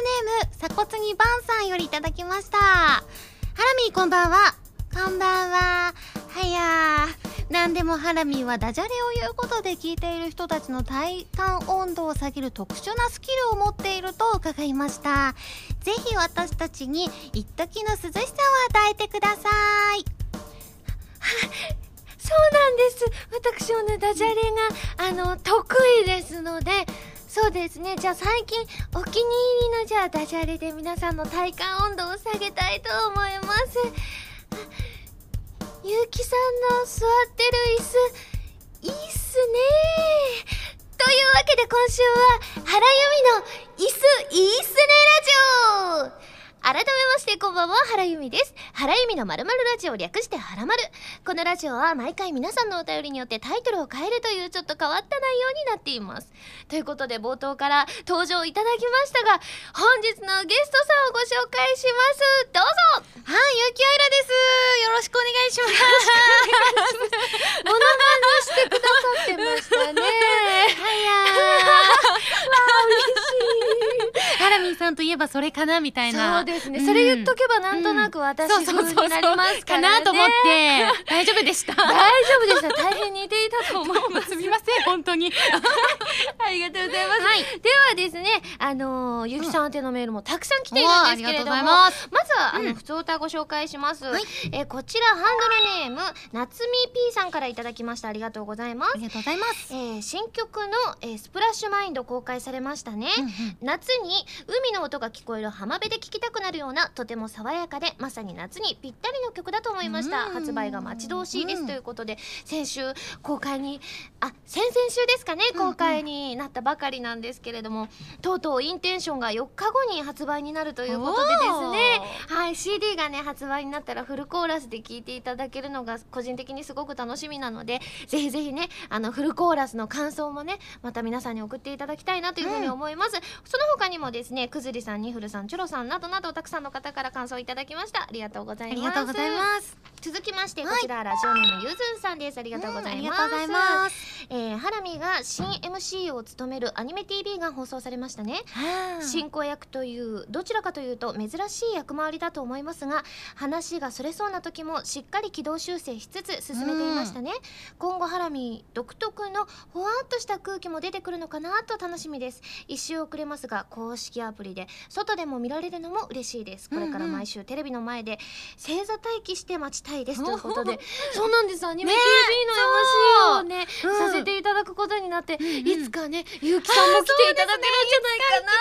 ネーム鎖骨にバンさんよりいただきました。ハラミーこんばんは。こんばんは。はやー。なんでもハラミーはダジャレを言うことで聞いている人たちの体感温度を下げる特殊なスキルを持っていると伺いました。ぜひ私たちに一時の涼しさを与えてください。そうなんです。私もねダジャレがあの得意ですのでそうですね。じゃあ最近お気に入りのじゃあダジャレで皆さんの体感温度を下げたいと思います。ゆうきさんの座ってる椅子いいっすね。というわけで今週は原由美の椅子いいっすねラジオ。改めましてこんばんは原由美です。原由美のまるまるラジオ略してはらまるこのラジオは毎回皆さんのお便りによってタイトルを変えるというちょっと変わった内容になっています。ということで冒頭から登場いただきましたが本日のゲストさんをご紹介します。どうぞ。はい、ゆうきあいらです。よろしくお願いします。モノマネしてくださってましたね ハラミーさんといえばそれかなみたいな。そうですね、うんそれ言っとけばなんとなく私そ風になりますかねからなと思って大丈夫でした。大丈夫でした大変似ていたと思います すみません本当に。ありがとうございます。はいではですね、あのーゆきさん宛てのメールもたくさん来ているんですけれども、うございますまずは、あの、うん普通歌ご紹介します。はいえーこちら、ハンドルネーム、なつみ P さんからいただきました。ありがとうございますあ。りがとうございます。えー新曲の、えースプラッシュマインド公開されましたね。夏に海の音が聞こえる浜辺で聴きたくなるようなとても爽やかでまさに夏にぴったりの曲だと思いました。うん。発売が待ち遠しいですうんということで先週公開にあ先々週ですかねうんうん。公開になったばかりなんですけれどもとうとうインテンションが4日後に発売になるということでですね。はい CD がね発売になったらフルコーラスで聴いていただけるのが個人的にすごく楽しみなのでぜひぜひねあのフルコーラスの感想もねまた皆さんに送っていただきたいなというふうに思います、その他にもですねくずりさんにふるさんチョロさんなどなどたくさんの方から感想いただきました。ありがとうございます。ありがとうございます。続きましてはい。こちら、ラジオネームゆずんさんです。ありがとうございます、ありがとうございます。えー、ハラミが新 MC を務めるアニメ TV が放送されましたね。進行役というどちらかというと珍しい役回りだと思いますが話がそれそうな時もしっかり軌道修正しつつ進めていましたね、今後ハラミ独特のほわっとした空気も出てくるのかなと楽しみです。一周遅れますが公式アプリで外でも見られるのも嬉しいです。これから毎週テレビの前で正座待機して待ちたいですということで。そうなんです。アニメ TV の MC をねう。んさせていただくことになって、んうんいつかねゆうきさんも来ていただけるんじゃないかな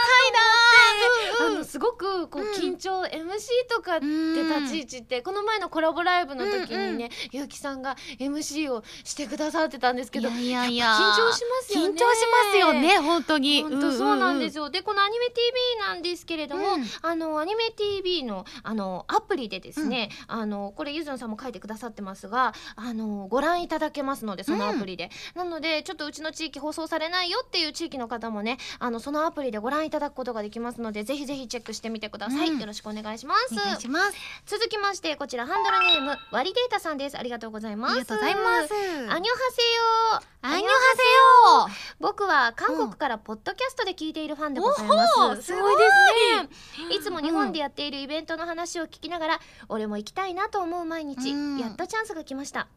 と思って、あのすごくこううん緊張、MC とかって立ち位置ってこの前のコラボライブの時にね、ゆうきさんが MC をしてくださってたんですけどいやいや緊張しますよね。緊張しますよね本当に。本当そうなんですよ。よ、でこのアニメ TV なんですけれども、うん。あのアニメ TV のあのアプリでですね、あのこれゆずんさんも書いてくださってますがあのご覧いただけますのでそのアプリで、なのでちょっとうちの地域放送されないよっていう地域の方もねあのそのアプリでご覧いただくことができますのでぜひぜひチェックしてみてください、うんよろしくお願いします。お願いします。続きましてこちらハンドルネームワリデータさんです。ありがとうございます。ありがとうございます。アニョハセヨアニョハセ僕は韓国からポッドキャストで聞いているファンでございます、すごいですね。いつも日本でやっているイベントの話を聞きながら、俺も行きたいなと思う毎日、うん。やっとチャンスが来ました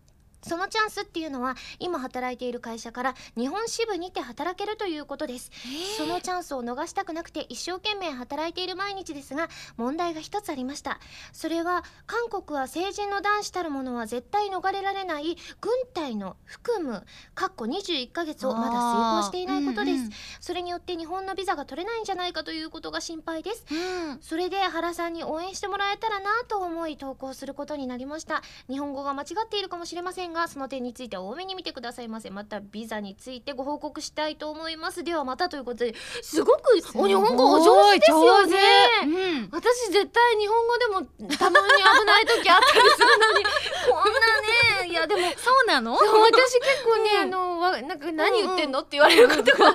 そのチャンスっていうのは今働いている会社から日本支部にて働けるということです。そのチャンスを逃したくなくて一生懸命働いている毎日ですが問題が一つありました。それは韓国は成人の男子たるものは絶対逃れられない軍隊の含むかっこ21ヶ月をまだ遂行していないことです、うんうん。それによって日本のビザが取れないんじゃないかということが心配です。うん。それで原さんに応援してもらえたらなと思い投稿することになりました。日本語が間違っているかもしれませんがその点については多めに見てくださいませ。またビザについてご報告したいと思います。ではまたということですごくお日本語お上手ですよね。うん。私絶対日本語でもたまに危ない時あったりするのに こんなねいやでもそうなの？私結構ね、うん。あのわなんか何言ってんのって言われることが多か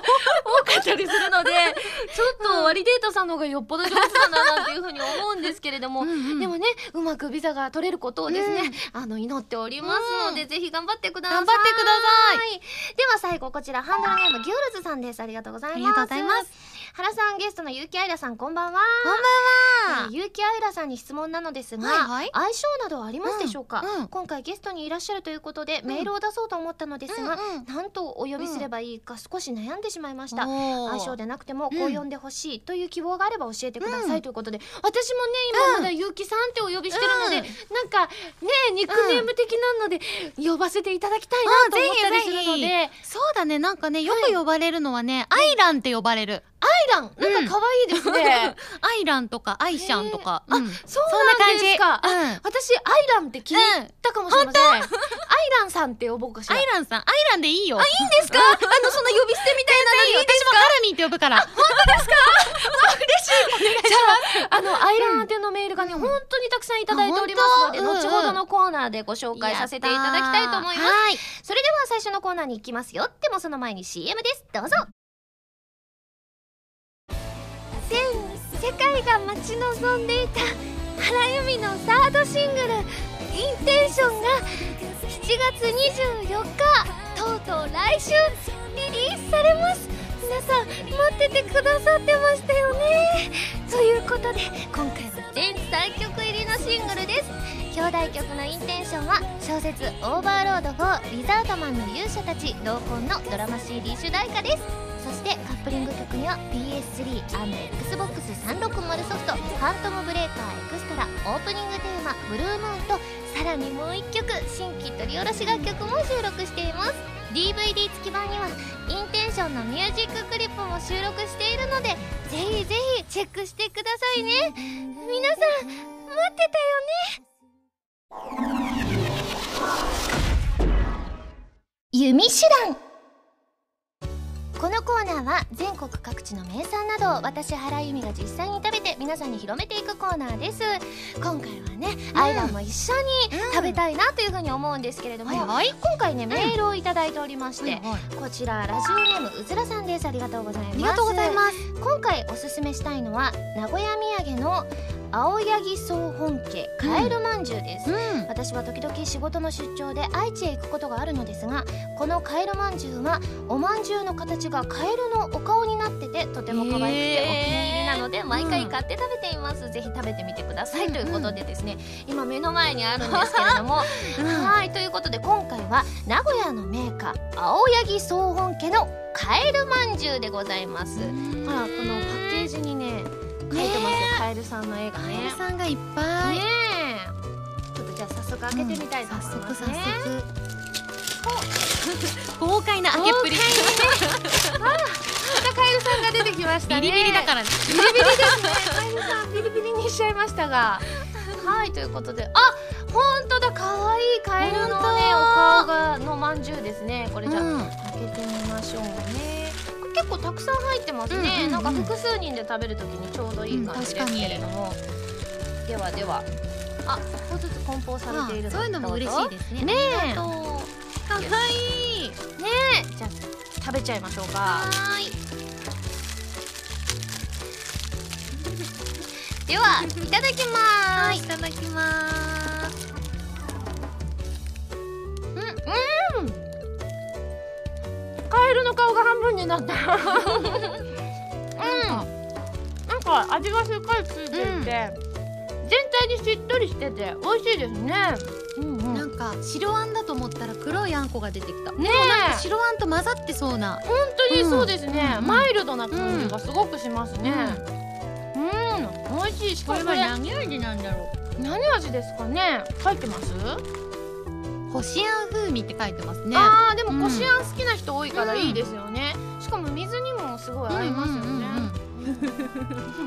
ったりするので ちょっとワリデートさんの方がよっぽど上手だななんていうふうに思うんですけれども、うんうん。でもねうまくビザが取れることをですね、あの祈っておりますので、ぜひ頑張ってください。頑張ってください。では最後こちらハンドルネームギュールズさんです。ありがとうございます。ありがとうございます原さんゲストの結城愛らさんこんばんは。こんばんは。えー結城愛らさんに質問なのですが、はいはい。相性などはありますでしょうか、うんうん。今回ゲストにいらっしゃるということで、メールを出そうと思ったのですが、うんうん。なんとお呼びすればいいか少し悩んでしまいました、相性でなくてもうんこう呼んでほしいという希望があれば教えてくださうん。いということで、私もね今まだ結城さんってお呼びしてるので、なんかねニックネーム的なので呼ばせていただきたいなと思ったりするので、ぜそうだね。なんかねよく呼ばれるのはね、アイランって呼ばれる。アイラン。なんか可愛いですね、アイランとかアイシャンとか、へー。うん。そうなんですか。私アイランって聞いたかもしれません、アイランさんって呼ぼうかしら。アイランさん。アイランでいいよ。いいんですか？あのその呼び捨てみたいなのいいです私もハラミーって呼ぶから。あのアイラン宛てのメールがね、うん。本当にたくさんいただいておりますので、あ本当？後ほどのコーナーでご紹介させていただきたいと思います。はい。それでは最初のコーナーに行きますよ。でもその前に CM です。どうぞ全世界が待ち望んでいた 原由美のサードシングル「インテンション」が7月24日とうとう来週リリースされます。皆さん待っててくださってましたよね。ということで今回は全3曲入りのシングルです。表題曲のインテンションは小説「オーバーロード4リザードマンの勇者たち」同梱のドラマ CD 主題歌です。してカップリング曲には PS3&Xbox360 ソフト「ファントムブレーカーエクストラ」オープニングテーマ「ブルームーン」とさらにもう1曲新規録り下ろし楽曲も収録しています。DVD 付き版にはインテンションのミュージッククリップも収録しているのでぜひぜひチェックしてくださいね。皆さん待ってたよね。弓手段。このコーナーは全国各地の名産などを私原由美が実際に食べて皆さんに広めていくコーナーです。今回はね、アイランも一緒に食べたいなというふうに思うんですけれども、はいはい。今回ねメールをいただいておりまして、はいはい。こちらラジオネームうずらさんですありがとうございますありがとうございます今回おすすめしたいのは名古屋土産の青柳総本家カエルまんじゅうです、うん。私は時々仕事の出張で愛知へ行くことがあるのですがこのカエルまんじゅうはおまんじゅうの形がカエルのお顔になっててとても可愛くてお気に入りなので毎回買って食べています、ぜひ食べてみてください、うんということでですね今目の前にあるんですけれども、はいということで今回は名古屋のメーカー青柳総本家のカエルまんじゅうでございます、ほらこのパッケージにね書いてますよ、カエルさんの絵がカエねルさんがいっぱい、ねえ。ちょっとじゃあ早速開けてみたいと思いますね、速。豪快な開けっぷり。またカエルさんが出てきましたね。ビリビリだからね。ビリビリですね。カエルさんビリビリにしちゃいましたが。はいということで。あ本当だ。可愛いカエルのねお顔がのまんじゅうですね。これじゃあ、うん。開けてみましょうね結構たくさん入ってますね、うんうんうん。なんか複数人で食べるときにちょうどいい感じですけれども、ではでは。あ一個ずつ梱包されているあそういうのも嬉しいですね。ねえ。かわいい。ねえじゃあ食べちゃいましょうか。はーい。ではいただきます。いいただきますカエルの顔が半分になった。うんなんか味がしっかりついていて、うん。全体にしっとりしてて美味しいですね。うんうん。なんか白あんだと思ったら黒いあんこが出てきた。ねえ。白あんと混ざってそうな。本当にそうですね、うんマイルドな感じがすごくしますね。うん、美味しい。しかもこれ何味なんだろ何味ですかね。書いてます、うこしあん風味って書いてますね。あーでもうん。こしあん好きな人多いからいいですよね、しかも水にもすごい合いますよね、うんうんうん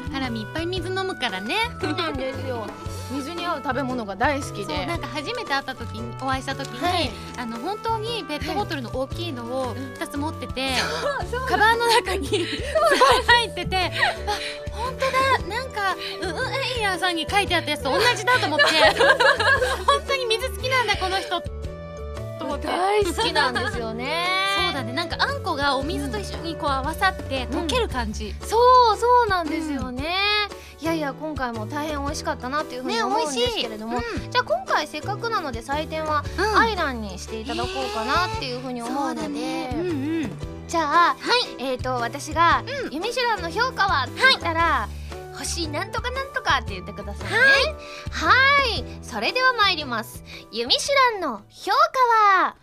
うん。ハラミいっぱい水飲むからね。そうなんですよ。水に合う食べ物が大好きで。そうなんか初めて会った時にお会いした時に、はい。あの本当にペットボトルの大きいのを2つ持ってて、そうカバンの中に入っててあ本当だ。なんかうんうんエイヤーさんに書いてあったやつと同じだと思って。本 なんだこの人。思って。大好きなんですよね。そうだね。なんかあんこがお水と一緒にこう合わさって溶ける感じ、そうそうなんですよね、いやいや今回も大変美味しかったなっていうふうにね思うんですけれども、うん。じゃあ今回せっかくなので採点はうん。アイランにしていただこうかなっていうふうに思うので、そうだね。うんうん。じゃあ、えー、と私が「ユミシュランの評価は?」って言ったら「星なんとかなんとか」って言ってくださいね。はい。それでは参ります。ユミシュランの評価は？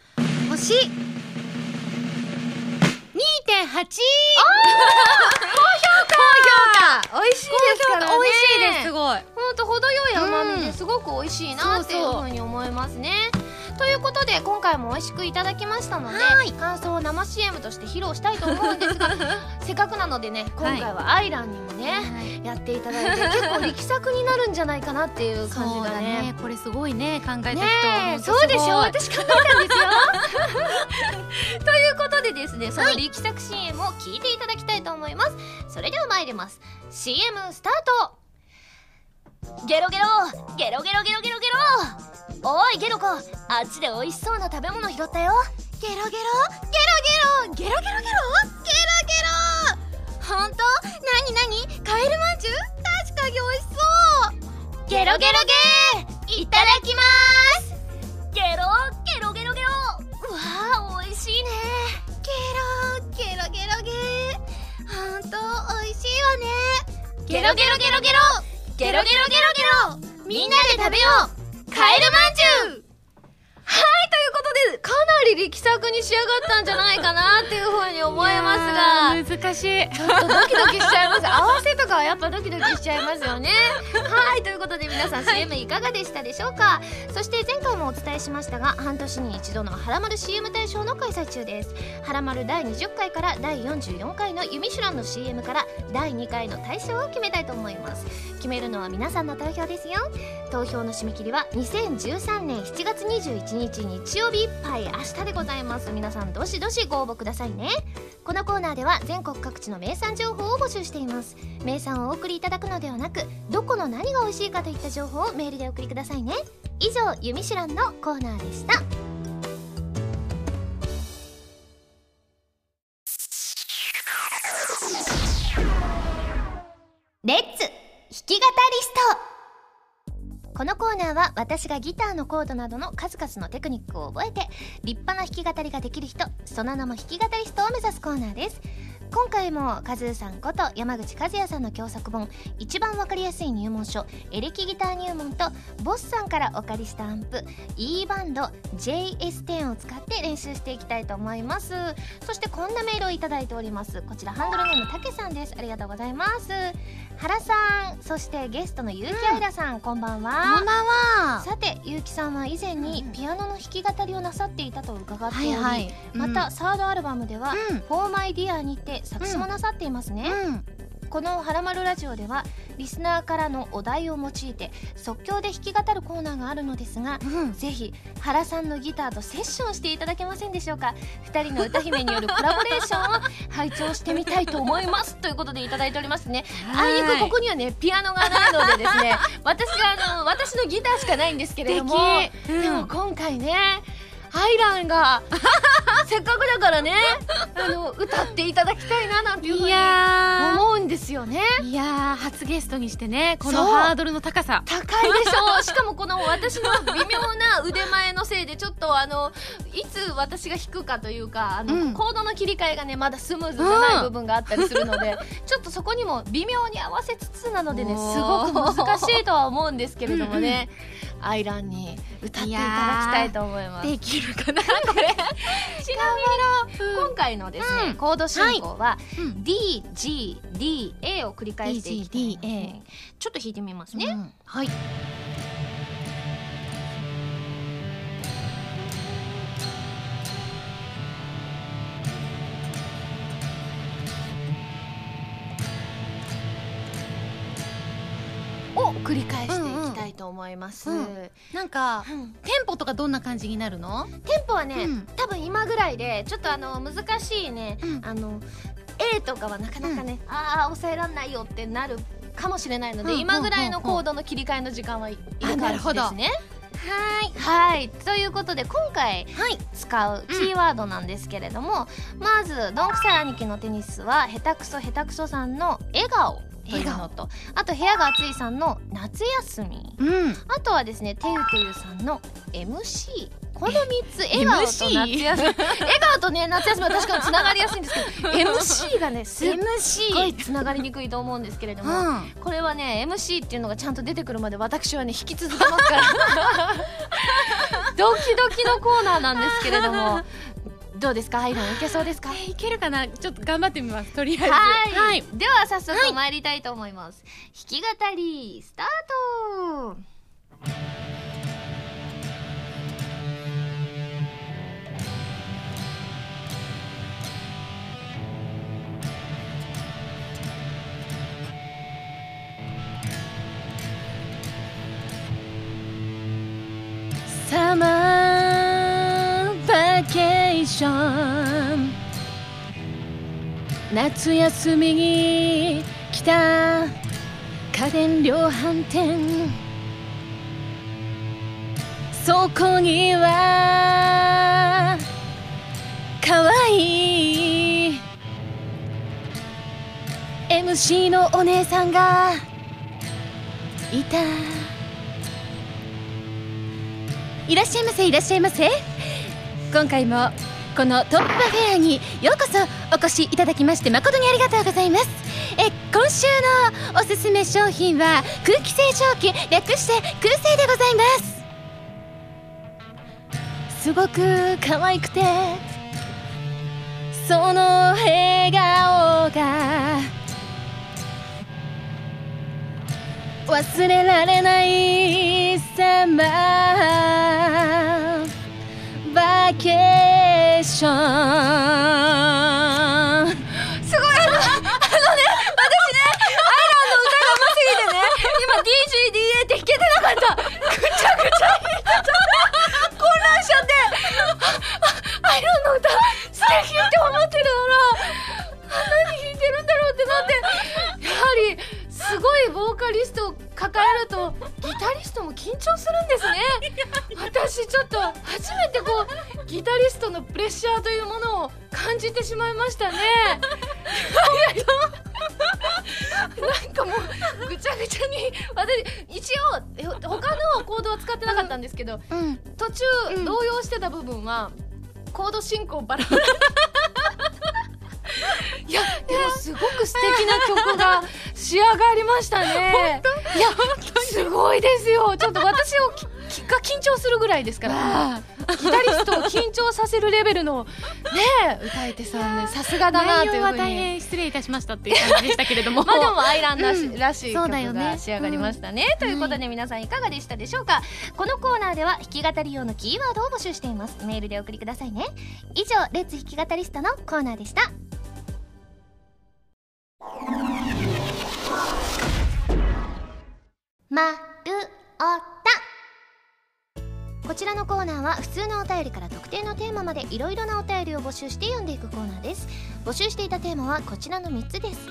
星。2.8高評価。美味しいですからね。美味しいですすごい。ほんと程よい甘みうん。ですごく美味しいなっていうそうそうふうに思いますね。ということで今回も美味しくいただきましたのではい。感想を生 CM として披露したいと思うんですが せっかくなのでね今回はアイランにもね、やっていただいて結構力作になるんじゃないかなっていう感じがね。ね。これすごいね考えた人ねそうでしょ？私考えたんですよ。ということでですねその力作 CM を聞いていただきたいと思います、それでは参ります。CM スタート。ゲロゲロゲロゲロゲロゲロゲロおいゲロ子あっちで美味しそうな食べ物拾ったよゲロゲロゲロゲロゲロゲロゲロゲロゲロほんとなになにカエルまんじゅう確かに美味しそうゲロゲロゲーいただきますゲロゲロゲロゲロわー美味しいねゲロゲロゲロゲーほんと美味しいわねゲロゲロゲロゲロゲロゲロゲロゲロみんなで食べようカエルまんじゅう。はいということでかなり力作に仕上がったんじゃないかなっていうふうに思いますが。難しい。ちょっとドキドキしちゃいます。合わせとかはやっぱドキドキしちゃいますよね。はいということで皆さん CM い。かがでしたでしょうか、そして前回もお伝えしましたが半年に一度のハラマル CM 大賞の開催中です。ハラマル第20回から第44回のユミシュランの CM から第2回の大賞を決めたいと思います。決めるのは皆さんの投票ですよ。投票の締め切りは2013年7月21日日曜日いっぱい明日でございます。皆さんどしどしご応募くださいね。このコーナーでは全国各地の名産情報を募集しています。名産をお送りいただくのではなくどこの何が美味しいかといった情報をメールでお送りくださいね。以上「ゆみしらん」のコーナーでした。私がギターのコードなどの数々のテクニックを覚えて立派な弾き語りができる人その名も弾き語りストを目指すコーナーです。今回もカズーさんこと山口和也さんの共作本一番わかりやすい入門書エレキギター入門とボスさんからお借りしたアンプ E バンド JS10 を使って練習していきたいと思います。そしてこんなメールをいただいております。こちらハンドルネームたけさんです。ありがとうございます。原さんそしてゲストの結城愛らさん、こんばんは。こんばんは。さて結城さんは以前にピアノの弾き語りをなさっていたと伺っており、はいはい。また、サードアルバムでは「うん。フォーマイディアにて作詞もなさっていますね、うん。この「はらまるラジオ」ではリスナーからのお題を用いて即興で弾き語るコーナーがあるのですがうん。ぜひ原さんのギターとセッションしていただけませんでしょうか？2人の歌姫によるコラボレーションを 拝聴してみたいと思います。ということでいただいておりますね。あい。にくここにはねピアノがないのでですね 私あの私のギターしかないんですけれども。素敵。でも今回ねアイランが せっかくだからねあの歌っていただきたいななんていうふういにや思うんですよね。ーいやー初ゲストにしてねこのハードルの高さ。高いでしょ。う しかもこの私の微妙な腕前のせいでちょっとあのいつ私が弾くかというかあの、うん。コードの切り替えがねまだスムーズじゃない部分があったりするので、ちょっとそこにも微妙に合わせつつなのでねすごく難しいとは思うんですけれどもね。アイランに歌っていただきたいと思います。できるかな？これ。ちなみに今回のですね、うんコード進行は、うん。DGDA を繰り返していきたいので DGDA ちょっと弾いてみますね。うん。はい。を繰り返しと思います、うん。うんなんかうん。テンポとかどんな感じになるの？テンポはね、うん。多分今ぐらいでちょっとあの難しいね、うん。あの A とかはなかなかね、ああ抑えらんないよってなるかもしれないので、うん今ぐらいのコードの切り替えの時間はいいあなる感じですね。はい。はい。ということで今回はい。使うキーワードなんですけれども、まずどんくさい兄貴のテニスは下手くそ下手くそさんの笑顔というのとあと部屋が暑いさんの夏休み。うん。あとはですねてゆてゆさんの MC この3つ笑顔と夏休み。笑顔とね夏休みは確かにつながりやすいんですけど MC がねすっごいつながりにくいと思うんですけれども、うん。これはね MC っていうのがちゃんと出てくるまで私はね引き続けますから。ドキドキのコーナーなんですけれどもどうですか？アイロンいけそうですか？いけるかな？ちょっと頑張ってみますとりあえず。はい、はい。では早速参りたいと思います、弾き語りスタート。サマーバション。夏休みに来た。家電量販店。そこには。かわい。い MC のお姉さんが。いた。いらっしゃいませいらっしゃいませ。今回もこのトップフェアにようこそお越しいただきまして誠にありがとうございます。え今週のおすすめ商品は空気清浄機略して空清でございます。すごく可愛くてその笑顔が忘れられないサマーバケションすごいあのあのね私ねアイランの歌がうますぎてね今 DGDA って弾けてなかったぐちゃぐちゃ弾いてた混乱しちゃってアイランの歌素敵って思ってるなら何弾いてるんだろうってなってやはりすごいボーカリストを抱えるとギタリストも緊張するんですね。私ちょっと初めてこうギタリストのプレッシャーというものを感じてしまいましたね。なんかもうぐちゃぐちゃに私一応え他のコードは使ってなかったんですけど、うん。途中、うん動揺してた部分はコード進行バラバラ。いやでもすごく素敵な曲が仕上がりましたね。いやすごいですよ。ちょっと私をききが緊張するぐらいですから。あ。ギタリストを緊張させるレベルのねえ歌い手さんね。さすがだなというふう内容は大に変失礼いたしましたっていう感じでしたけれども。まあでもアイランらし,、うん。らしい曲が仕上がりましたね、ということで皆さんいかがでしたでしょうか？このコーナーでは弾き語り用のキーワードを募集しています。メールでお送りくださいね。以上レッツ弾き語りストのコーナーでしたまるおた。こちらのコーナーは普通のお便りから特定のテーマまでいろいろなお便りを募集して読んでいくコーナーです。募集していたテーマはこちらの3つです。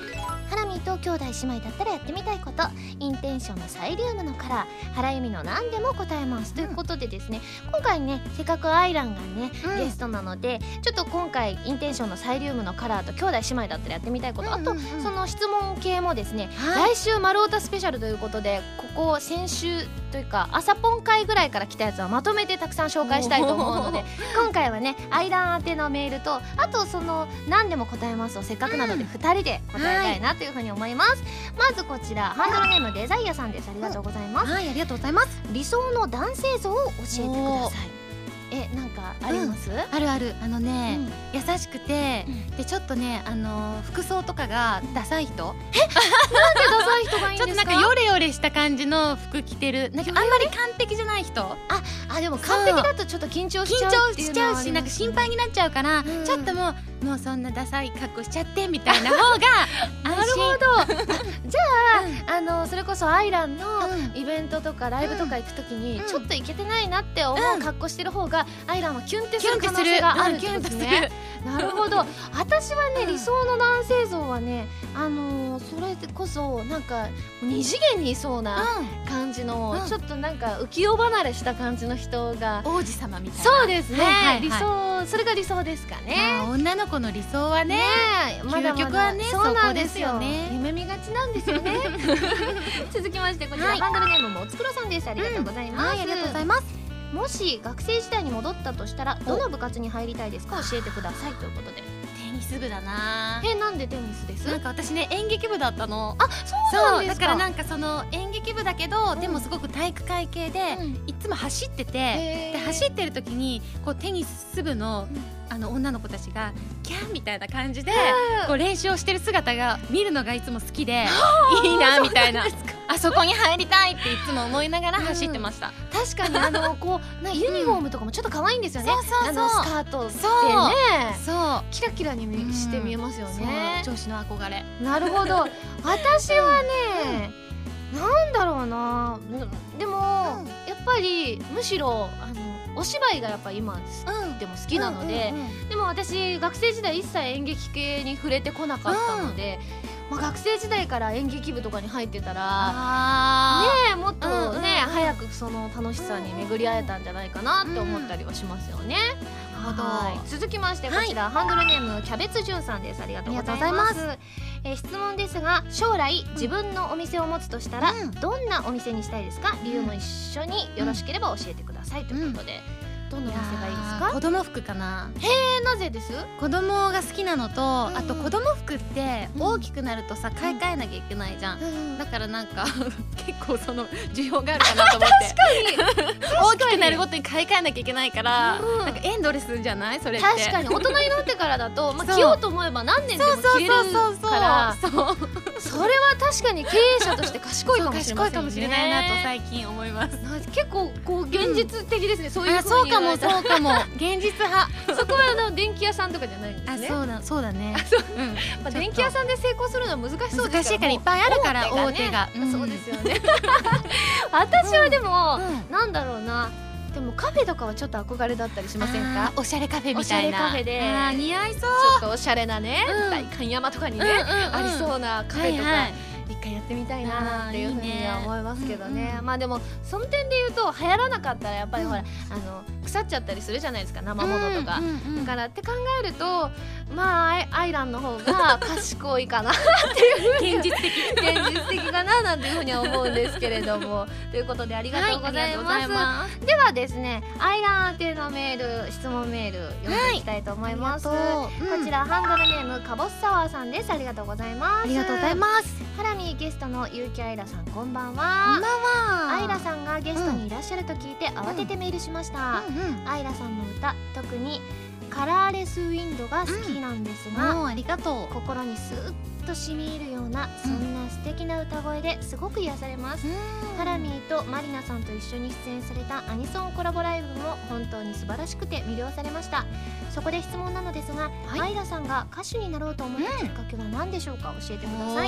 ハラミーと兄弟姉妹だったらやってみたいこと。インテンションのサイリウムのカラー原由美の何でも答えます、ということでですね今回ねせっかくアイランがね、うん。ゲストなのでちょっと今回インテンションのサイリウムのカラーと兄弟姉妹だったらやってみたいこと、あとうんうんうん。その質問系もですね、はい。来週丸太スペシャルということでここ先週というか朝ポン会ぐらいから来たやつはまとめてたくさん紹介したいと思うので今回はねアイラン宛てのメールとあとその何でも答えますをせっかくなので2人で答えたいなというふうに思います、まずこちらハンドルネームデザイアさんです。ありがとうございます、はいありがとうございます。理想の男性像を教えてくださいえなんかあります、あるある。あのね、うん。優しくて、でちょっとねあの服装とかがダサい人？なんでダサい人がいいん ちょっとなんかヨレヨレした感じの服着てるなん。かあんまり完璧じゃない人？あでも完璧だとちょっと緊張し緊ちゃう張っていうしちゃうしなんか心配になっちゃうから、ん。ちょっともうもうそんなダサい格好しちゃってみたいな方が なるほど。じゃあ、あのそれこそアイランのうん。イベントとかライブとか行くときに、うん。ちょっと行けてないなって思ううん。格好してる方が、アイランはキュンってする可能性があるってですね。るなるほど。私はね、うん。理想の男性像はねあのーそれこそなんか二次元にいそうな感じの、うん。ちょっとなんか浮世離れした感じの人が、王子様みたいな。そうですね、はいはいはい。理想それが理想ですかまねあ。女の子の理想はねえまだまだ究極はねそうなんですよ。そこですよね。夢見がちなんですよね。続きましてこちら、はい。ハンドルネームもおつくろさんです。ありがとうございます、はいありがとうございますもし学生時代に戻ったとしたらどの部活に入りたいですか？教えてくださいということで。テニス部だな。えなんでテニスです？なんか私ね演劇部だったの。あそうなんですか。だからなんかその演劇部だけど、でもすごく体育会系で、うん。いつも走ってて、で走ってる時にこうテニス部の,、うんあの女の子たちがキャンみたいな感じで、うんこう練習をしてる姿が見るのがいつも好きでいいなみたいな。あそこに入りたいっていつも思いながら走ってました、確かにあのこうなユニフォームとかもちょっと可愛いんですよね、そうそうそう。あのスカートってそうね。そう。キラキラに見して見えますよね、そう。女子の憧れ。なるほど。私はね、なんだろうな。でも、うん。やっぱりむしろお芝居がやっぱ今うん。でも好きなので、でも私学生時代一切演劇系に触れてこなかったので、まあ、学生時代から演劇部とかに入ってたらあねえもっとね、早くその楽しさに巡り会えたんじゃないかなって思ったりはしますよね。ほど。はい。続きましてこちら、ハンドルネームキャベツじゅんさんです。ありがとうございます。えー質問ですが将来自分のお店を持つとしたら、うん。どんなお店にしたいですか？理由も一緒によろしければ教えてください。ということで、どんなお店がいいですか？子供服かな。えーなぜです？子供が好きなのと、んうん。あと子供服ってうん。大きくなるとさ買い替えなきゃいけないじゃん、だからなんか 結構その需要があるかなと思って。大きくなるごとに買い替えなきゃいけないから、うん。なんかエンドレスじゃない？それって。確かに。大人になってからだと、まあ、そう。着ようと思えば何年でも着れるから。そうそうそれは確かに経営者として賢いかもしれね。賢いかもしれないなと最近思います。な結構こう現実的ですね、そういうそううかもそうかも。現実派。そこはあの電気屋さんとかじゃない。んですねあそうだそうだね。う。ん。まあ、電気屋さんで成功するのは難しそうです難しいからいっぱいあるから大手が。うん。そうですよね。私はでも、うん。なんだろうなでもカフェとかはちょっと憧れだったりしませんか？おしゃれカフェみたいな。おしゃれカフェで。似合いそう。ちょっとおしゃれなね、うん。代官山とかにね、うんうんうんありそうなカフェとか、はいはい。一回やってみたいなっていうふうには思いますけどね。うんうん。まあでもその点で言うと流行らなかったらやっぱりほら、うん。あの腐っちゃったりするじゃないですか生ものとか、うんうん。うんだからって考えるとまあアイアイランの方が賢いかな 現実的。現実的かななんていうふうには思うんですけれども。ということでありがとうございます,、はいます。ではですねアイラン宛てのメール質問メール読んでいきたいと思います、ありがとううん。こちらハンドルネームかぼすサワーさんです。ありがとうございます。ありがとうございます。ハラミーゲストの結城アイラさんこんばんこんばんは。はアイラさんがゲストにいらっしゃると聞いて慌ててメールしました、うんうん。アイラさんの歌特にカラーレスウィンドが好きなんですが、もうありがとう。心にスーッと染み入るようなそんな素敵な歌声ですごく癒されます、ハラミーとマリナさんと一緒に出演されたアニソンコラボライブも本当に素晴らしくて魅了されました。そこで質問なのですが、はい。アイラさんが歌手になろうと思ったきっかけは何でしょうか？教えてください、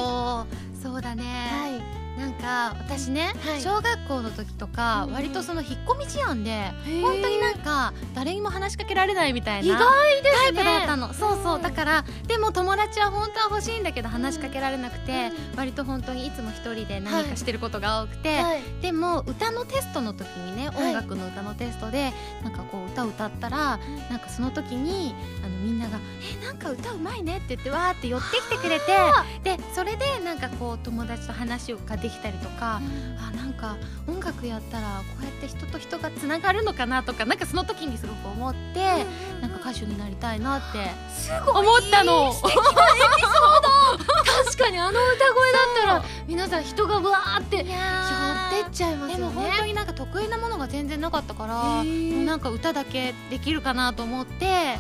そうだね、はいなんか私ね、はい。小学校の時とか、割とその引っ込み思案でー。本当になんか誰にも話しかけられないみたいな意外ですタイねプだったの、そうそうう。んだからでも友達は本当は欲しいんだけど話しかけられなくて、うん割と本当にいつも一人で何かしてることが多くて、はい。でも歌のテストの時にねはい。音楽の歌のテストでなんかこう歌歌ったら、なんかその時にあのみんなが「えなんか歌うまいね」って言ってわーって寄ってきてくれてでそれでなんかこう友達と話ができたりとか、うんあなんか音楽やったらこうやって人と人がつながるのかなとかなんかその時にすごく思って、なんか歌手になりたいなってすごい。思ったの。素敵なエピソード。確かにあの歌声だったら皆さん人がわーって寄ってっちゃいますでよね。も本当になんか得意なものが全然なかったから、なんか歌だけできるかなと思って。は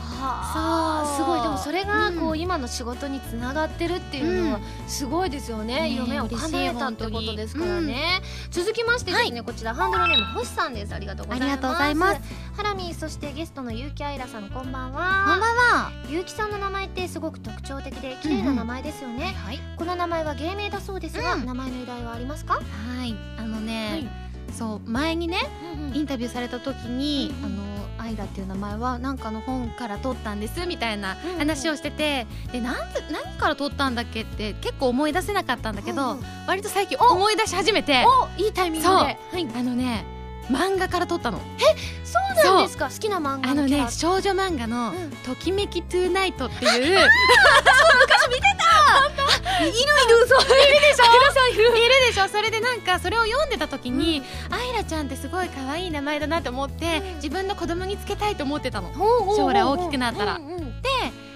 あ。そうすごい。でもそれがこう、うん今の仕事につながってるっていうのはすごいですよね、ね夢を叶えたってことですからね、続きましてですね、こちらハンドルネーム星さんです。ありがとうございます。ありがとうございます。ハラミーそしてゲストの結城愛らさんこんばんこんばんは。は結城さんの名前ってすごく特徴的で綺麗な名前ですよね、はい。この名前は芸名だそうですが、うん。名前の由来はありますか、はい。あのね、そう前にねインタビューされた時に、うんうん。あのアイラっていう名前はなんかの本から取ったんですみたいなうんうん。話をしてて、でなんで何から取ったんだっけって結構思い出せなかったんだけど、うんうん。割と最近思い出し始めて。おいいタイミングで。そう。はい。あのね漫画から取ったの。そうなんですか？好きな漫画あのね少女漫画のうん「ときめきトゥーナイト」っていう。いるいるそういるでしょ。いるでしょ。それでなんかそれを読んでた時に、アイラちゃんってすごい可愛い名前だなって思って、うん。自分の子供につけたいと思ってたの。ほうほうほうほう。将来大きくなったら。うんうんで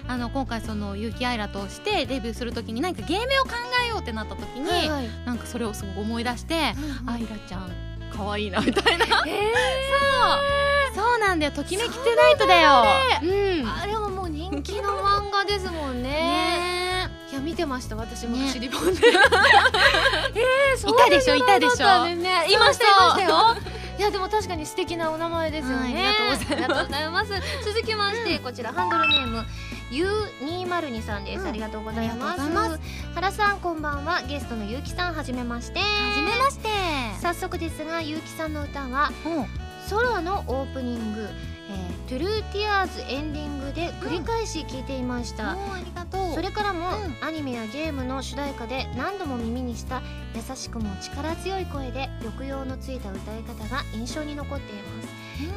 あの今回その結城アイラとしてデビューする時に何か芸名を考えようってなった時に、はいはい。なんかそれをすごく思い出して、うん。アイラちゃん可愛いなみたいな。へそう。なんだよ。ときめきトゥナイトだよ。うんーあれはもう人気の漫画ですもんね。ね。いや見てました私もリボンで。えーそういたでしょいたでしょ。いましたいしたよ。いやでも確かに素敵なお名前ですよね、はいありがとうございます。続きまして、こちらハンドルネーム U202 さんです、うん。ありがとうございます。原さんこんばんは。ゲストのゆうきさんはじめまして。はじめまして。早速ですがゆうきさんの歌はうん。 sola のオープニング、えー、トゥルーティアーズエンディングで繰り返し聴いていました、ありがとう。それからも、うん。アニメやゲームの主題歌で何度も耳にした優しくも力強い声で抑揚のついた歌い方が印象に残っています、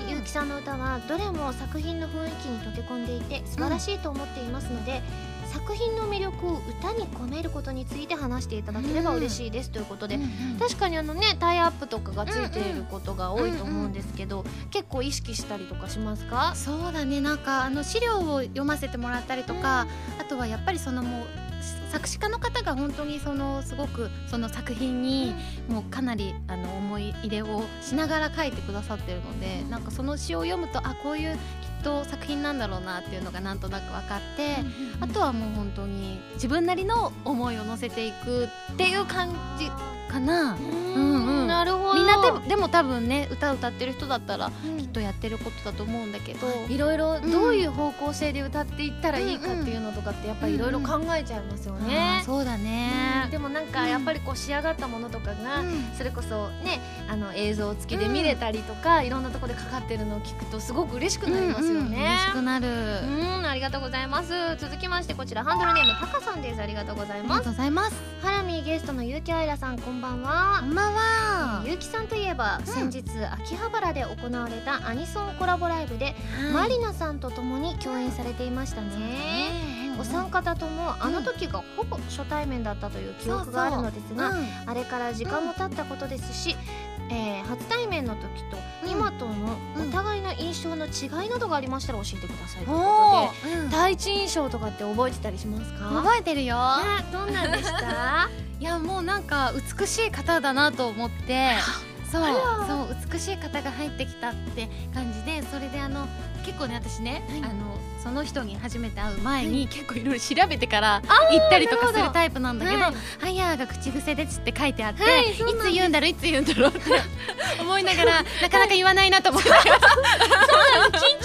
うん。ゆうきさんの歌はどれも作品の雰囲気に溶け込んでいて素晴らしいと思っていますので、作品の魅力を歌に込めることについて話していただければ嬉しいですということで、うんうん確かにあのねタイアップとかがついていることが多いと思うんですけど、結構意識したりとかしますか？そうだね。なんかあの資料を読ませてもらったりとか、あとはやっぱりそのもう作詞家の方が本当にそのすごくその作品にもうかなりあの思い入れをしながら書いてくださってるのでなんかその詩を読むとあこういうきっと作品なんだろうなっていうのがなんとなく分かって、あとはもう本当に自分なりの思いを乗せていくっていう感じかな。うんなでも多分ね歌歌ってる人だったらうん。きっとやってることだと思うんだけど、い。ろいろん。どういう方向性で歌っていったらいいかっていうのとかってやっぱりいろいろ考えちゃいますよあね。ー。そうだうん。ね。でもなんかやっぱりこう仕上がったものとかが、うん。それこそねあの映像付きで見れたりとか、いろんなところでかかってるのを聞くとすごく嬉しくなりますよね。嬉。しくなる、うんありがとうございます。続きましてこちらハンドルネームタカさんです。ありがとうございます。ありがとうございます。ハラミーゲストの結城愛らさんこんばんは。こんばんは。ゆうきさんといえば、ん先日秋葉原で行われたアニソンコラボライブで、マリナさんと共に共演されていましたね、お三方ともあの時がほぼ初対面だったという記憶があるのですが、うん。あれから時間も経ったことですし、えー初対面の時とうん。今とのうん。お互いの印象の違いなどがありましたら教えてくださいというおことでー。うん。第一印象とかって覚えてたりしますか？覚えてるよ。ねどんなんでした？いやもうなんか美しい方だなと思って そうそう美しい方が入ってきたって感じでそれであの結構ね私ね、はい。あのその人に初めて会う前に、は結構いろいろ調べてから行ったりとかするタイプなんだけどはい「はやー」が口癖ですって書いてあって、はいい、つ言うんだろういつ言うんだろうって思いながら なかなか言わないなと思って。緊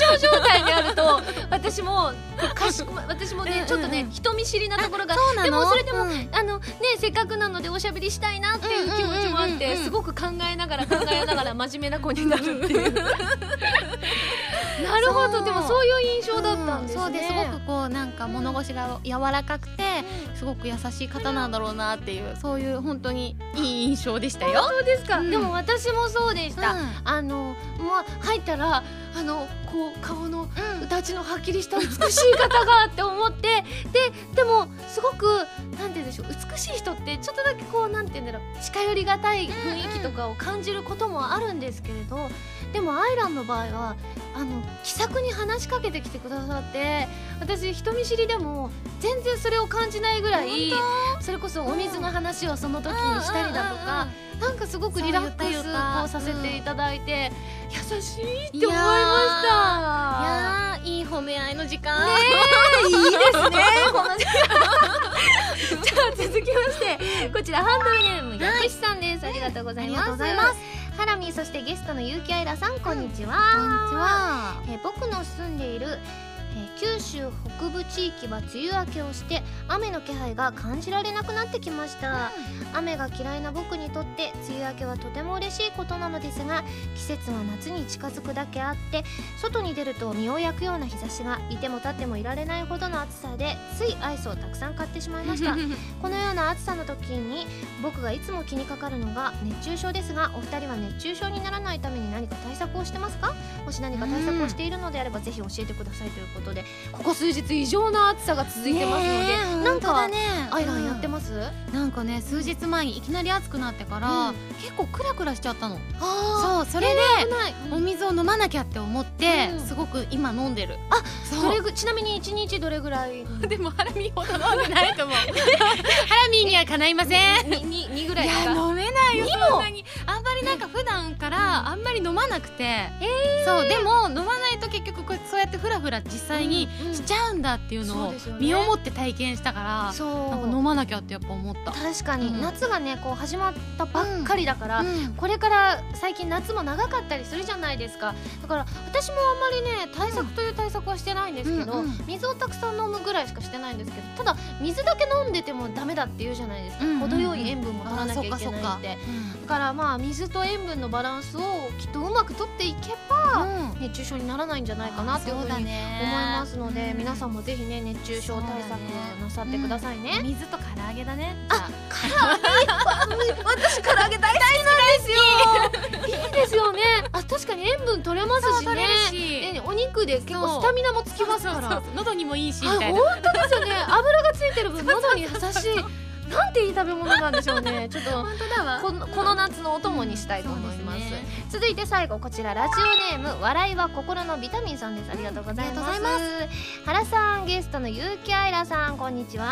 私も 私もねちょっとね人見知りなところがでもそれでもうん。あのねせっかくなのでおしゃべりしたいなっていう気持ちもあってすごく考えながら考えながら真面目な子になるっていう なるほどでもそういう印象だったんですね、そうです。ごくこうなんか物腰が柔らかくてすごく優しい方なんだろうなっていうそういう本当にいい印象でしたよ。そうですか、うん。でも私もそうでした、うん。あのまあ入ったらあのこう顔のうん。たちのはっきりした美しい方がって思ってででもすごくなんて言うんでしょう美しい人ってちょっとだけこうなんて言うんだろう近寄りがたい雰囲気とかを感じることもあるんですけれど、でもアイランの場合はあの気さくに話しかけてきてくださって私人見知りでも全然それを感じないぐらいそれこそお水の話をその時にしたりだとか、なんかすごくリラックスをさせていただいて、優しいってい思いました。やーいい褒め合いの時間。いいですね。この時間。じゃあ続きまして、こちらハンドルネームやくしさんです。ありがとうございます。ハラミーそしてゲストの結城愛らさんこんにちは。こんにちは。えー僕の住んでいる、えー九州北部地域は梅雨明けをして雨の気配が感じられなくなってきました。雨が嫌いな僕にとって梅雨明けはとても嬉しいことなのですが季節は夏に近づくだけあって外に出ると身を焼くような日差しがいても立ってもいられないほどの暑さでついアイスをたくさん買ってしまいました。このような暑さの時に僕がいつも気にかかるのが熱中症ですがお二人は熱中症にならないために何か対策をしてますか？もし何か対策をしているのであればぜひ教えてくださいということでここ数日異常な暑さが続いてますので、ねえなんか、ね。アイランやってまます、なんかね数日前にいきなり暑くなってから、うん。結構クラクラしちゃったの。あそうそれで、危ない、お水を飲まなきゃって思って、うんすごく今飲んでる。あそれぐちなみに1日どれぐらい？でもハラミーほど飲んでないと思う。ハラミーにはかないません。にににぐらいいですかや飲めないよ。そんなにあんまりなんか普段からあんまり飲まなくて、そうでも飲まないと結局こうそうやってフラフラ実際にうんうん。しちゃうんだっていうのを身をもって体験したから、なんか飲まなきゃってやっぱ思った、確かに、うん。夏がねこう始まったばっかりだから、うん。これから最近夏も長かったりするじゃないですか。だから私もあんまりね対策という対策はしてないんですけど、うんうん水をたくさん飲むぐらいしかしてないんですけどただ水だけ飲んでてもダメだって言うじゃないですか、程よい塩分も取らなきゃいけないってだからまあ水と塩分のバランスをきっとうまくとっていけば、うん。熱中症にならないんじゃないかなっていうふうに思いねますので、皆さんもぜひね熱中症対策なさってくださいね。水と唐揚げだねあ私唐揚げ大好きなんですよ。いいですよね。あ確かに塩分取れますしね。しえお肉で結構スタミナもつきますから。そうそうそう喉にもいいしみあたいな本当ですよね。油がついてる分喉に優しい。なんていい食べ物なんでしょうね。ちょっと本当だわこのこの夏のお供にしたいと思います。そうですね続いて最後こちらラジオネーム笑いは心のビタミンさんです。ありがとうございます。ありがとうご原さんゲストの結城愛らさんこんにちは。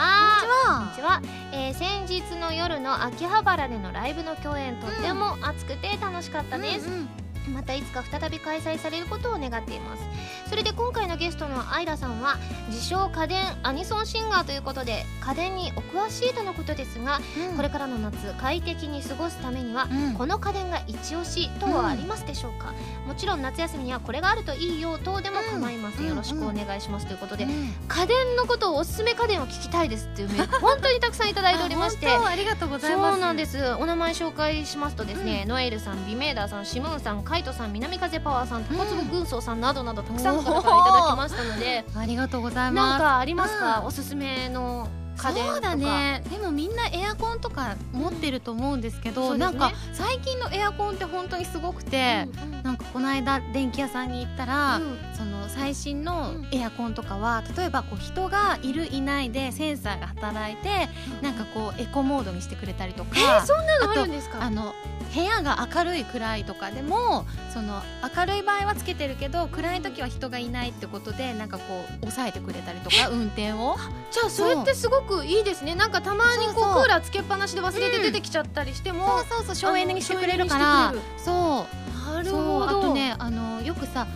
こんにちは、えー先日の夜の秋葉原でのライブの共演とっても熱くて楽しかったです、うんうんまたいつか再び開催されることを願っています。それで今回のゲストのアイラさんは自称家電アニソンシンガーということで家電にお詳しいとのことですが、うん。これからの夏快適に過ごすためには、うん。この家電が一押しとはありますでしょうか、もちろん夏休みにはこれがあるといいよとでも構いません、うん。よろしくお願いしますということで、うん。家電のことをおすすめ家電を聞きたいですっていうメール本当にたくさんいただいておりまして。ありがとうございます。そうなんです。お名前紹介しますとですね、ノエルさんビメーダーさんシムーンさんカイトさん南風パワーさんタコツボ軍曹さんなどなどたくさんの方からいただきましたので ありがとうございます。なんかありますか、うん。おすすめの家電とか。そうだね。でもみんなエアコンとか持ってると思うんですけど、そうですね。なんか最近のエアコンって本当にすごくて、うんうん。なんかこの間電気屋さんに行ったら、うん。その最新のうん。エアコンとかは例えばこう人がいるいないでセンサーが働いてなんかこうエコモードにしてくれたりとか、えー、そんなのあるんですか？あの部屋が明るい暗いとかでもその明るい場合はつけてるけど暗い時は人がいないってことでなんかこう抑えてくれたりとか運転を？じゃあそれってすごくいいですね。なんかたまにこうクーラーつけっぱなしで忘れて出てきちゃったりしても、そうそうそう省エネにしてくれるから。そう。なるほど。あとねあのよくさ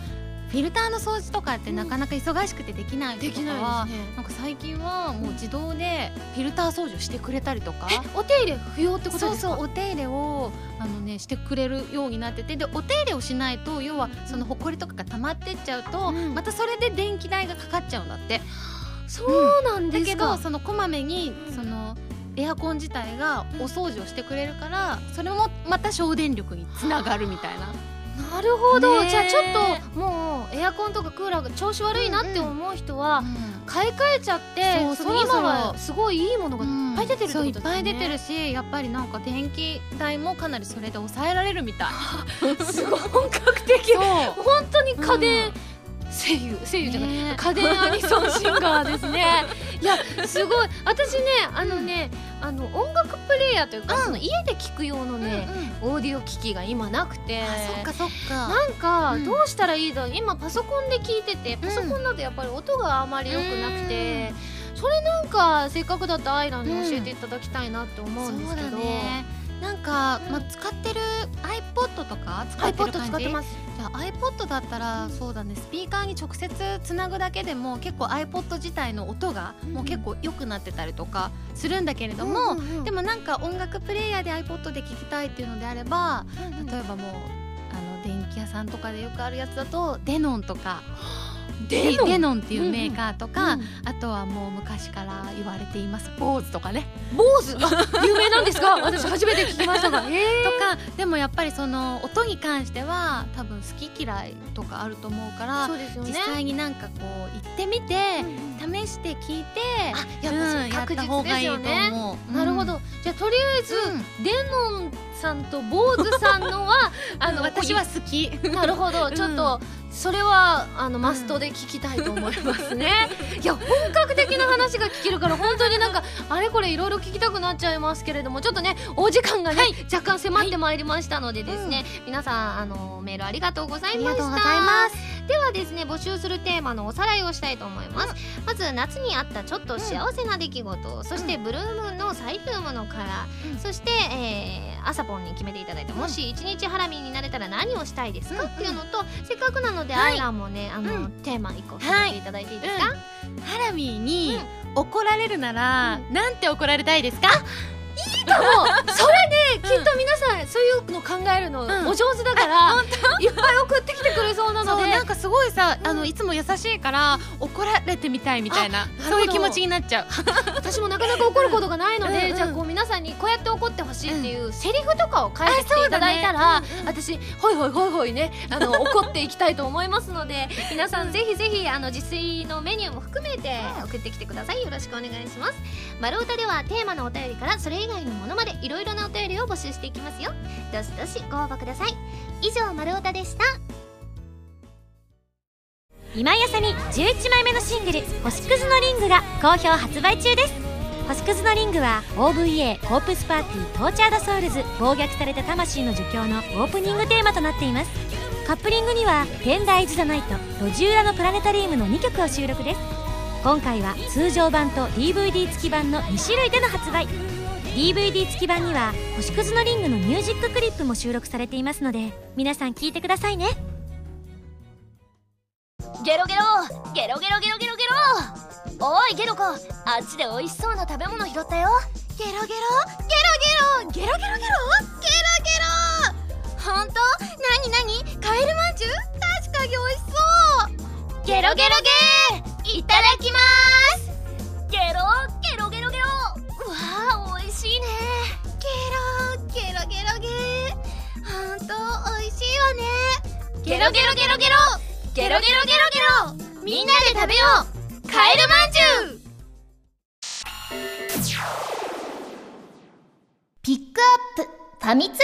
フィルターの掃除とかってなかなか忙しくてできないとかは、ね。なんか最近はもう自動でフィルター掃除をしてくれたりとか。えお手入れ不要ってことそうですか？そうお手入れをあの、ね、してくれるようになってて。でお手入れをしないと要はそのほこりとかが溜まってっちゃうと、うん。またそれで電気代がかかっちゃうんだって。そうなんだけですか、どそのこまめにうんそのエアコン自体がお掃除をしてくれるからそれもまた省電力につながるみたいな。なるほど、ねえ。じゃあちょっともうエアコンとかクーラーが調子悪いなって思う人は買い替えちゃって、そうそのそろそろ。今はすごいいいものがいっぱい出てるってことですね、そういっぱい出てるしやっぱりなんか電気代もかなりそれで抑えられるみたい。すごい本格的。本当に家電、うん。声優声優じゃない、ね家電アニソンシンガーですね。いやすごい。私ねあのね、あの音楽プレイヤーというか、うん。その家で聴く用のね、オーディオ機器が今なくて。あそっかそっか。なんかうん。どうしたらいいだ今パソコンで聞いててパソコンだとやっぱり音があまり良くなくて、それなんかせっかくだったらアイランに教えていただきたいなって思うんですけど、そうだねなんか、うんまあ、使ってる iPod とか使ってる iPod 感じ？使ってます。じゃあ iPod だったらそうだねスピーカーに直接つなぐだけでも結構 iPod 自体の音がもう結構良くなってたりとかするんだけれども、うんうんうん。でもなんか音楽プレイヤーで iPod で聴きたいっていうのであればうんうん。例えばもうあの電気屋さんとかでよくあるやつだとデノンとか デノン。デノンっていうメーカーとか、うんあとはもう昔から言われています。坊主とかね。坊主？あ 有名なんですか？私初めて聞きましたが。えとかでもやっぱりその音に関しては多分好き嫌いとかあると思うから、そうですよね。実際になんかこう行ってみて、試して聞いてあやっぱうん確実方がいいとですよね。なるほど、じゃあとりあえず、うん。デさんと坊主さんのはあの私は好き。なるほど、ちょっとそれはあのマストで聞きたいと思いますね。いや本格的な話が聞けるから本当になんかあれこれいろいろ聞きたくなっちゃいますけれどもちょっとねお時間がね、若干迫ってまいりましたのでですね、皆さんあのメールありがとうございました。ありがとうございますではですね募集するテーマのおさらいをしたいと思います、まず夏にあったちょっと幸せな出来事、そしてブルームのサイルームのカラー、うん。そして、えー、朝ポンに決めていただいて、もし一日ハラミになれたら何をしたいですか、うんっていうのとせっかくなので、はい。アイランもねあの、うん。テーマ一個決めていただいていいですか、ハラミーに怒られるなら、なんて怒られたいですか？いいかもそれねきっと皆さんそういうの考えるのん。お上手だから、いっぱい送ってきてくれそうなので。なんかすごいさ、あのいつも優しいから怒られてみたいみたいなそういう気持ちになっちゃう。私もなかなか怒ることがないので、うんうん。じゃあこう皆さんにこうやって怒ってほしいっていうセリフとかを書いてきていただいたら、ね。うんうん。私ほいほいほいほいねあの怒っていきたいと思いますので皆さんぜひぜひあの自炊のメニューも含めて送ってきてください。よろしくお願いします。丸歌ではテーマのお便りからそれ以外のものまでいろいろなお便りを募集していきますよ。どしどしご応募ください。以上丸歌でした。今井麻美11枚目のシングル「星屑のリング」が好評発売中です。星屑のリングは OVA コープスパーティートーチャードソウルズ暴虐された魂の呪叫のオープニングテーマとなっています。カップリングには「 Tender Is the Night」「路地裏のプラネタリウム」の2曲を収録です。今回は通常版と DVD 付き版の2種類での発売。DVD 付き版には星屑のリングのミュージッククリップも収録されていますので皆さん聴いてくださいね。ゲロゲロゲロゲロゲロゲロゲロ。おいゲロコあっちで美味しそうな食べ物拾ったよ。ゲロゲロゲロゲロゲロゲロゲロ。ゲロゲロ。ほんと？なになにカエルまんじゅう？確かに美味しそう。ゲロゲロゲーいただきます。ゲロゲロゲロ。しいね。ゲロゲロゲロゲー。ほんと美味しいわね。ゲロゲロゲロゲロ。ゲロゲロゲロゲロ。みんなで食べよう。カエルまんじゅう。ピックアップ。ファミ通ニュー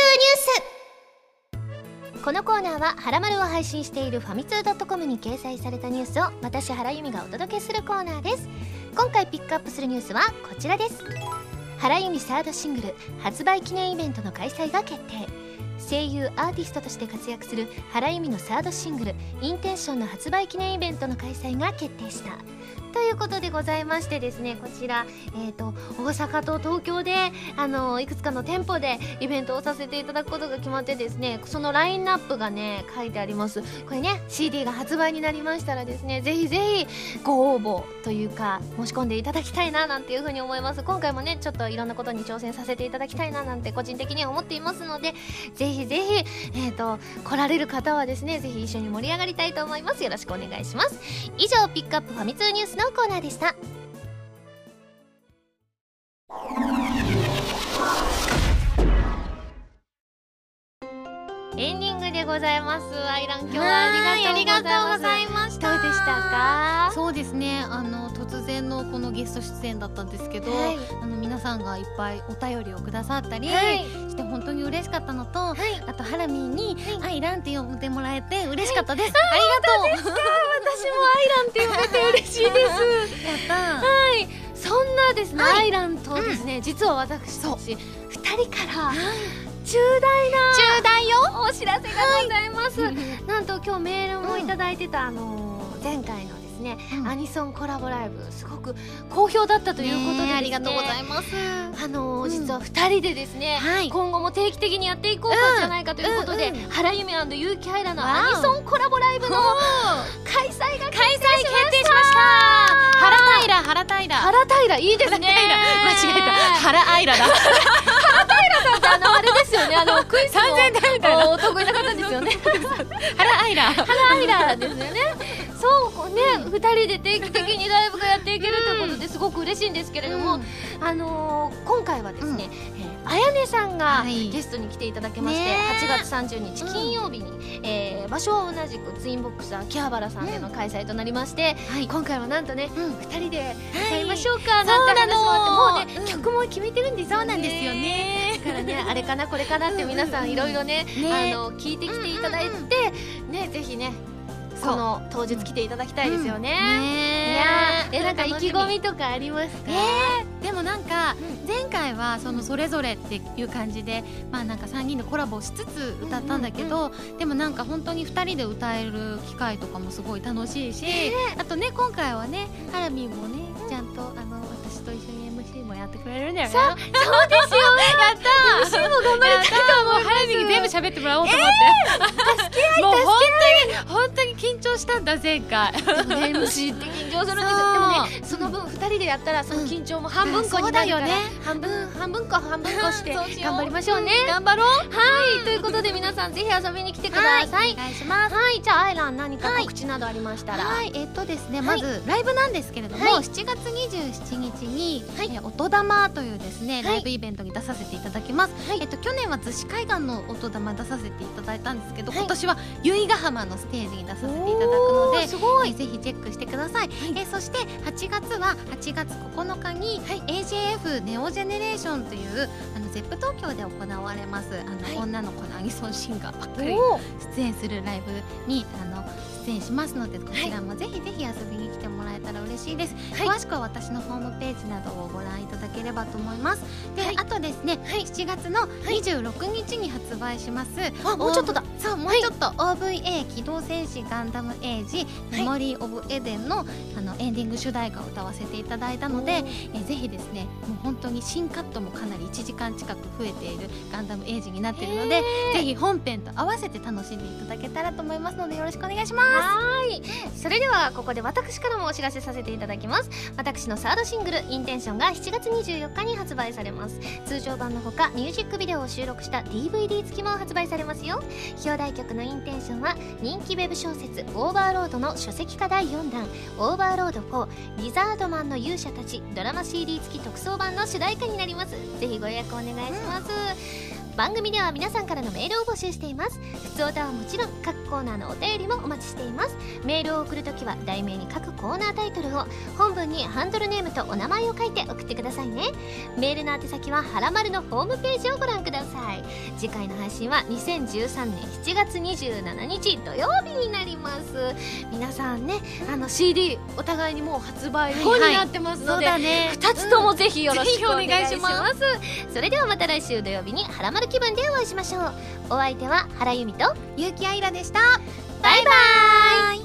ス。このコーナーは「はらまる」を配信しているファミツー .com に掲載されたニュースを私原由美がお届けするコーナーです。今回ピックアップするニュースはこちらです原由美サードシングル発売記念イベントの開催が決定。声優アーティストとして活躍する原由美のサードシングル「インテンション」の発売記念イベントの開催が決定した。ということでございましてですねこちら、えー、と大阪と東京であのいくつかの店舗でイベントをさせていただくことが決まってですねそのラインナップがね書いてあります。これね CD が発売になりましたらですねぜひぜひご応募というか申し込んでいただきたいななんていうふうに思います。今回もねちょっといろんなことに挑戦させていただきたいななんて個人的には思っていますのでぜひぜひ、えー、と来られる方はですねぜひ一緒に盛り上がりたいと思います。よろしくお願いします。以上ピックアップファミ通ニュースのコーナーでした。エンディングでございます。アイラン今日はありがとうございますしどうでした？かそうですね。あの突然のこのゲスト出演だったんですけど、はい。あの皆さんがいっぱいお便りをくださったりはい。して本当に嬉しかったのと、はい。あとハラミーに「アイラン」って呼んでもらえて嬉しかったです、ありがとう。私もアイランって呼べて嬉しいです。やったはい。そんなですね、はい。アイランとですね、実は私たち二人から重大な重大よ。お知らせがございます、なんと今日メールもいただいてた、あのー前回のですね、うん。アニソンコラボライブすごく好評だったということでね。ねありがとうございます。あのーうん。実は2人でですね、はい。今後も定期的にやっていこうかじゃないかということで、うん。うん原由美結城アイラのアニソンコラボライブの開催が開催決定しました。原平原平。原平いいですね。間違えた。原アイラだあのあれですよね。あのクイズの3000円みたいなお得意な方ですよね。原アイラ原アイラですよね。そうね2人で定期的にライブがやっていけるということですごく嬉しいんですけれども、あのー今回はですね、えーあやねさんがはい。ゲストに来ていただきまして、ね8月30日金曜日に、えー場所は同じくツインボックス秋葉原さんでの開催となりまして、はい。今回はなんとね、うん。2人で歌はい。いましょうかなんて話もあってもうね、曲も決めてるんですよね。そうなんですよね。だからねあれかなこれかなって皆さんいろいろねね。あの聞いてきていただいて、うん。ねぜひねこの当日来ていただきたいですよね。ねいやーえなんか意気込みとかありますか？えでもなんか前回はそのそれぞれっていう感じでまあなんか3人でコラボしつつ歌ったんだけど、でもなんか本当に2人で歌える機会とかもすごい楽しいし、あとね今回はねハラミもねちゃんとあの私と一緒に MC もやってくれるんだよね。そうそうですよ。やったー。MC も頑張りたいと思う。ハラミに全部喋ってもらおうと思って。助け合いもう本当に本当に緊張したんだ前回。でもね MC って緊張するんですよ。でもねその分二人でやったらその緊張も半分こになるから、ね半分半分こ半分こして 頑張りましょうね。頑張ろう。はいということで皆さんぜひ遊びに来てください。お願いします。はいじゃあアイラン何かはい告知などありましたら。はい、えっとですね、はいまずライブなんですけれども、はい7月27日に、はいえー音玉というですね、はいライブイベントに出させていただきます。はいえっと去年は逗子海岸の音玉出させていただいたんですけど、はい。今年は由比ヶ浜のステージに出させていただくので。すごい。えーぜひチェックしてください、えーそして8月は8月9日に、AJF ネオジェネレーションというあの ZEP 東京で行われますあの、はい。女の子のアニソンシンガーばっかり出演するライブにあの出演しますのでこちらもぜひぜひ遊びに来てもらえたら嬉しいです、はい。詳しくは私のホームページなどをご覧いただければと思います。で、はい。あとですね、はい。7月の26日に発売します、あもうちょっと。だ。そうもうちょっと OVA 機動戦士ガンダムエイジ、メモリー・オブ・エデンのあのエンディング主題歌を歌わせていただいたので、えーぜひですねもう本当に新カットもかなり1時間近く増えているガンダムエイジになっているので、ぜひ本編と合わせて楽しんでいただけたらと思いますのでよろしくお願いします。はい。それではここで私からもお知らせさせていただきます。私のサードシングル「インテンション」が7月24日に発売されます。通常版のほかミュージックビデオを収録した DVD 付きも発売されますよ。表題曲の「インテンション」は人気ウェブ小説「オーバーロード」の書籍化第4弾「オーバーロード4リザードマンの勇者たち」ドラマ CD 付き特装版の主題歌になります。ぜひご予約お願いします、番組では皆さんからのメールを募集しています。普通歌はもちろん各コーナーのお便りもお待ちしています。メールを送るときは題名に各コーナータイトルを本文にハンドルネームとお名前を書いて送ってくださいね。メールの宛先ははらまるのホームページをご覧ください。次回の配信は2013年7月27日土曜日になります。皆さんねあの CD お互いにもう発売後になってますので、ね。2つともぜひよろしくお願いしまいしす。それではまた来週土曜日にハラマル気分でお会いしましょう。お相手は原由美と結城あいらでした。バイバイ